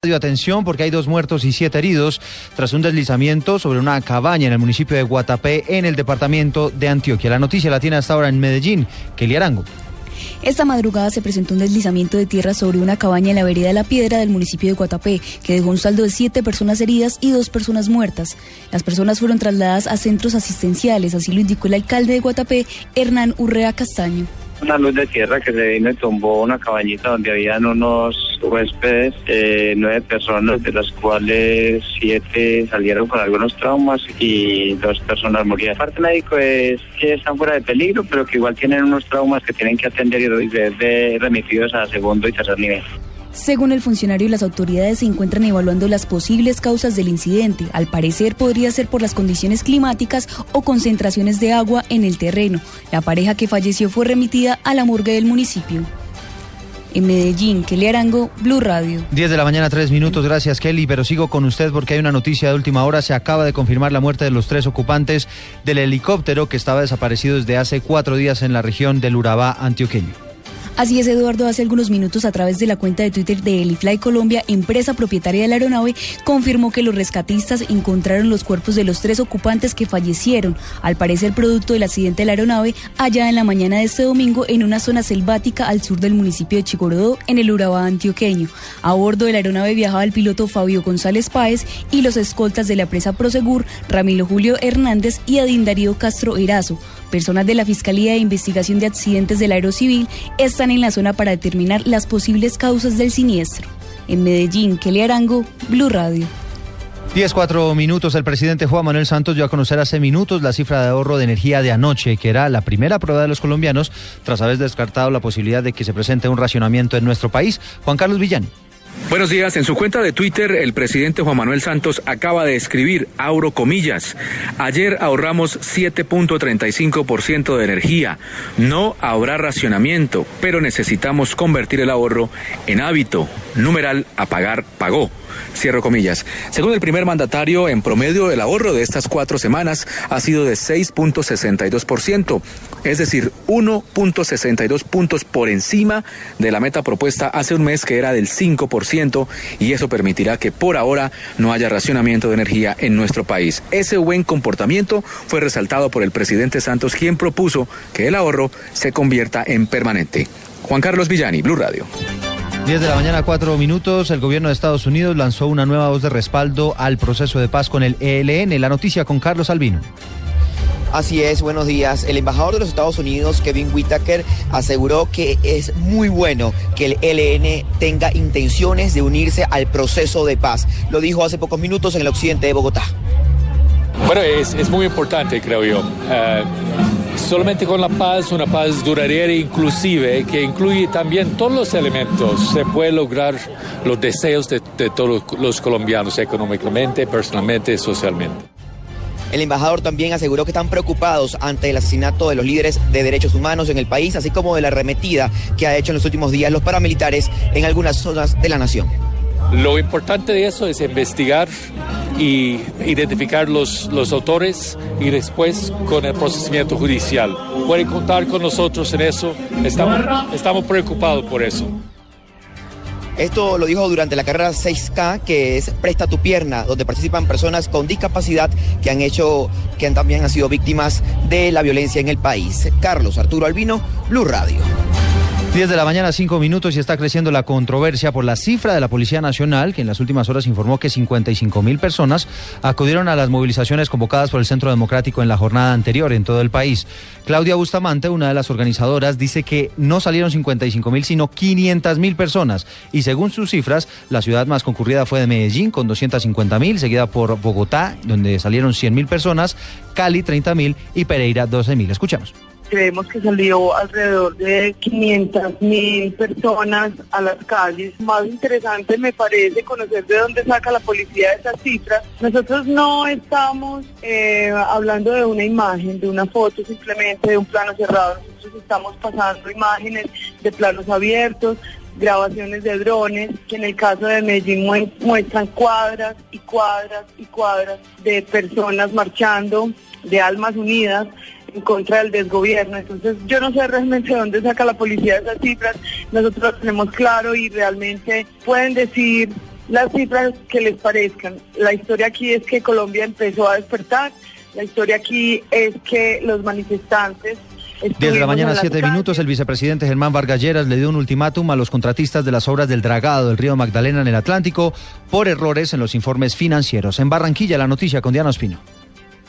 Atención porque hay dos muertos y siete heridos tras un deslizamiento sobre una cabaña en el municipio de Guatapé en el departamento de Antioquia. La noticia la tiene hasta ahora en Medellín. Kelly Arango. Esta madrugada se presentó un deslizamiento de tierra sobre una cabaña en la vereda de La Piedra del municipio de Guatapé, que dejó un saldo de siete personas heridas y dos personas muertas. Las personas fueron trasladadas a centros asistenciales, así lo indicó el alcalde de Guatapé, Hernán Urrea Castaño una luz de tierra que se vino y tumbó una cabañita donde habían unos huéspedes, eh, nueve personas, de las cuales siete salieron con algunos traumas y dos personas murieron. El parte médico es que están fuera de peligro, pero que igual tienen unos traumas que tienen que atender y ser remitidos a segundo y tercer nivel. Según el funcionario, las autoridades se encuentran evaluando las posibles causas del incidente. Al parecer podría ser por las condiciones climáticas o concentraciones de agua en el terreno. La pareja que falleció fue remitida a la morgue del municipio. En Medellín, Kelly Arango, Blue Radio. 10 de la mañana, 3 minutos. Gracias, Kelly. Pero sigo con usted porque hay una noticia de última hora. Se acaba de confirmar la muerte de los tres ocupantes del helicóptero que estaba desaparecido desde hace cuatro días en la región del Urabá antioqueño. Así es, Eduardo, hace algunos minutos a través de la cuenta de Twitter de Elifly Colombia, empresa propietaria de la aeronave, confirmó que los rescatistas encontraron los cuerpos de los tres ocupantes que fallecieron, al parecer producto del accidente de la aeronave, allá en la mañana de este domingo en una zona selvática al sur del municipio de Chigorodó, en el Urabá antioqueño. A bordo de la aeronave viajaba el piloto Fabio González Páez y los escoltas de la empresa Prosegur, Ramiro Julio Hernández y Adin Darío Castro Erazo. Personas de la Fiscalía de Investigación de Accidentes del Aerocivil están en la zona para determinar las posibles causas del siniestro. En Medellín, Kelly Arango, Blue Radio. 10, 4 minutos. El presidente Juan Manuel Santos dio a conocer hace minutos la cifra de ahorro de energía de anoche, que era la primera prueba de los colombianos tras haber descartado la posibilidad de que se presente un racionamiento en nuestro país. Juan Carlos Villani. Buenos días. En su cuenta de Twitter, el presidente Juan Manuel Santos acaba de escribir, abro comillas, ayer ahorramos 7.35% de energía. No habrá racionamiento, pero necesitamos convertir el ahorro en hábito. Numeral, apagar, pagó. Cierro comillas. Según el primer mandatario, en promedio el ahorro de estas cuatro semanas ha sido de 6.62%, es decir, 1.62 puntos por encima de la meta propuesta hace un mes que era del 5% y eso permitirá que por ahora no haya racionamiento de energía en nuestro país. Ese buen comportamiento fue resaltado por el presidente Santos, quien propuso que el ahorro se convierta en permanente. Juan Carlos Villani, Blue Radio. 10 de la mañana, 4 minutos. El gobierno de Estados Unidos lanzó una nueva voz de respaldo al proceso de paz con el ELN. La noticia con Carlos Albino. Así es, buenos días. El embajador de los Estados Unidos, Kevin Whitaker, aseguró que es muy bueno que el ELN tenga intenciones de unirse al proceso de paz. Lo dijo hace pocos minutos en el occidente de Bogotá. Bueno, es, muy importante, creo yo. Eh, solamente con la paz, una paz duradera e inclusive, que incluye también todos los elementos, se puede lograr los deseos de, de todos los colombianos económicamente, personalmente socialmente. El embajador también aseguró que están preocupados ante el asesinato de los líderes de derechos humanos en el país, así como de la arremetida que ha hecho en los últimos días los paramilitares en algunas zonas de la nación. Lo importante de eso es investigar y identificar los, los autores y después con el procesamiento judicial. Pueden contar con nosotros en eso, estamos, estamos preocupados por eso. Esto lo dijo durante la carrera 6K, que es Presta tu pierna, donde participan personas con discapacidad que han hecho, que también han sido víctimas de la violencia en el país. Carlos Arturo Albino, Blue Radio. 10 de la mañana, 5 minutos y está creciendo la controversia por la cifra de la Policía Nacional, que en las últimas horas informó que 55 mil personas acudieron a las movilizaciones convocadas por el Centro Democrático en la jornada anterior en todo el país. Claudia Bustamante, una de las organizadoras, dice que no salieron 55 mil, sino 500 mil personas. Y según sus cifras, la ciudad más concurrida fue de Medellín, con 250 mil, seguida por Bogotá, donde salieron 100 mil personas, Cali 30 mil y Pereira 12 mil. Escuchamos. Creemos que salió alrededor de 500 mil personas a las calles. Más interesante me parece conocer de dónde saca la policía esas cifras. Nosotros no estamos eh, hablando de una imagen, de una foto simplemente, de un plano cerrado. Nosotros estamos pasando imágenes de planos abiertos, grabaciones de drones, que en el caso de Medellín muestran cuadras y cuadras y cuadras de personas marchando, de almas unidas en contra del desgobierno. Entonces yo no sé realmente de dónde saca la policía esas cifras, nosotros lo tenemos claro y realmente pueden decir las cifras que les parezcan. La historia aquí es que Colombia empezó a despertar, la historia aquí es que los manifestantes 10 de la mañana, 7 minutos, el vicepresidente Germán Vargas Lleras le dio un ultimátum a los contratistas de las obras del dragado del río Magdalena en el Atlántico por errores en los informes financieros. En Barranquilla, la noticia con Diana Ospino.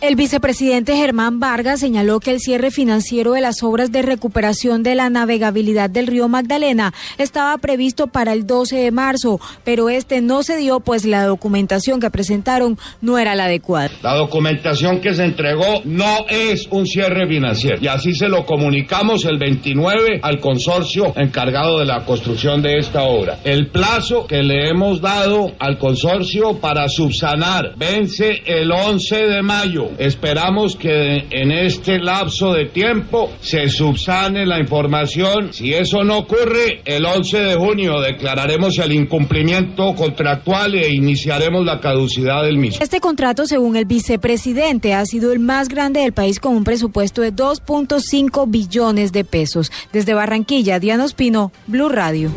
El vicepresidente Germán Vargas señaló que el cierre financiero de las obras de recuperación de la navegabilidad del río Magdalena estaba previsto para el 12 de marzo, pero este no se dio pues la documentación que presentaron no era la adecuada. La documentación que se entregó no es un cierre financiero y así se lo comunicamos el 29 al consorcio encargado de la construcción de esta obra. El plazo que le hemos dado al consorcio para subsanar vence el 11 de mayo. Esperamos que en este lapso de tiempo se subsane la información. Si eso no ocurre, el 11 de junio declararemos el incumplimiento contractual e iniciaremos la caducidad del mismo. Este contrato, según el vicepresidente, ha sido el más grande del país con un presupuesto de 2.5 billones de pesos. Desde Barranquilla, Diana Ospino, Blue Radio.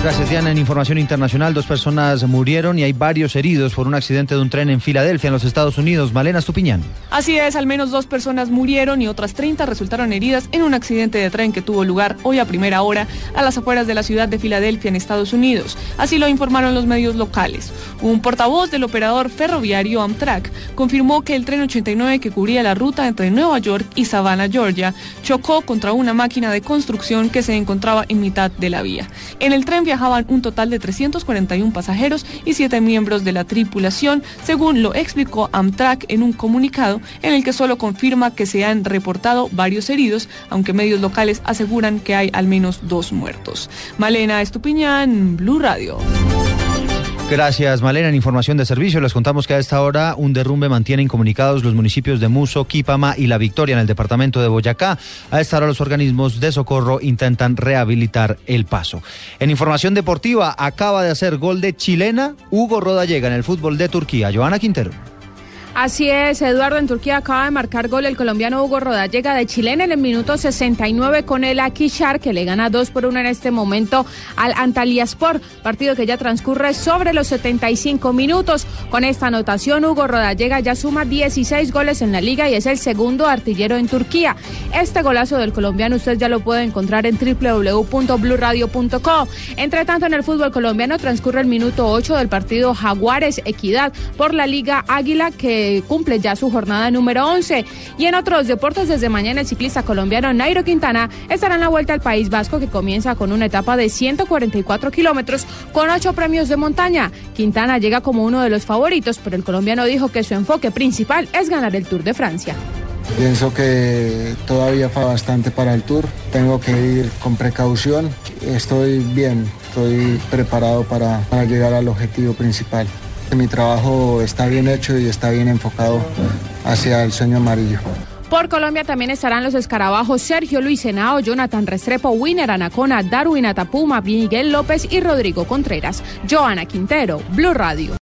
Gracias, Diana. En información internacional, dos personas murieron y hay varios heridos por un accidente de un tren en Filadelfia, en los Estados Unidos. Malena Stupiñán. Así es, al menos dos personas murieron y otras 30 resultaron heridas en un accidente de tren que tuvo lugar hoy a primera hora a las afueras de la ciudad de Filadelfia, en Estados Unidos. Así lo informaron los medios locales. Un portavoz del operador ferroviario Amtrak confirmó que el tren 89 que cubría la ruta entre Nueva York y Savannah, Georgia, chocó contra una máquina de construcción que se encontraba en mitad de la vía. En el tren viajaban un total de 341 pasajeros y 7 miembros de la tripulación, según lo explicó Amtrak en un comunicado en el que solo confirma que se han reportado varios heridos, aunque medios locales aseguran que hay al menos dos muertos. Malena Estupiñán, Blue Radio. Gracias, Malena. En información de servicio, les contamos que a esta hora un derrumbe mantiene incomunicados los municipios de Muso, Quipama y La Victoria en el departamento de Boyacá. A esta hora los organismos de socorro intentan rehabilitar el paso. En información deportiva, acaba de hacer gol de chilena Hugo Rodallega en el fútbol de Turquía. Joana Quintero. Así es, Eduardo, en Turquía acaba de marcar gol el colombiano Hugo Rodallega de Chilena en el minuto 69 con el Akishar, que le gana 2 por 1 en este momento al Antalyaspor, partido que ya transcurre sobre los 75 minutos. Con esta anotación, Hugo Rodallega ya suma 16 goles en la liga y es el segundo artillero en Turquía. Este golazo del colombiano usted ya lo puede encontrar en www.bluradio.co. Entre tanto, en el fútbol colombiano transcurre el minuto 8 del partido Jaguares Equidad por la Liga Águila que cumple ya su jornada número 11. Y en otros deportes, desde mañana el ciclista colombiano Nairo Quintana estará en la vuelta al País Vasco que comienza con una etapa de 144 kilómetros con ocho premios de montaña. Quintana llega como uno de los favoritos, pero el colombiano dijo que su enfoque principal es ganar el Tour de Francia. Pienso que todavía falta bastante para el tour. Tengo que ir con precaución. Estoy bien, estoy preparado para, para llegar al objetivo principal. Mi trabajo está bien hecho y está bien enfocado hacia el sueño amarillo. Por Colombia también estarán los escarabajos Sergio Luis Senao, Jonathan Restrepo, Winner Anacona, Darwin Atapuma, Miguel López y Rodrigo Contreras. Joana Quintero, Blue Radio.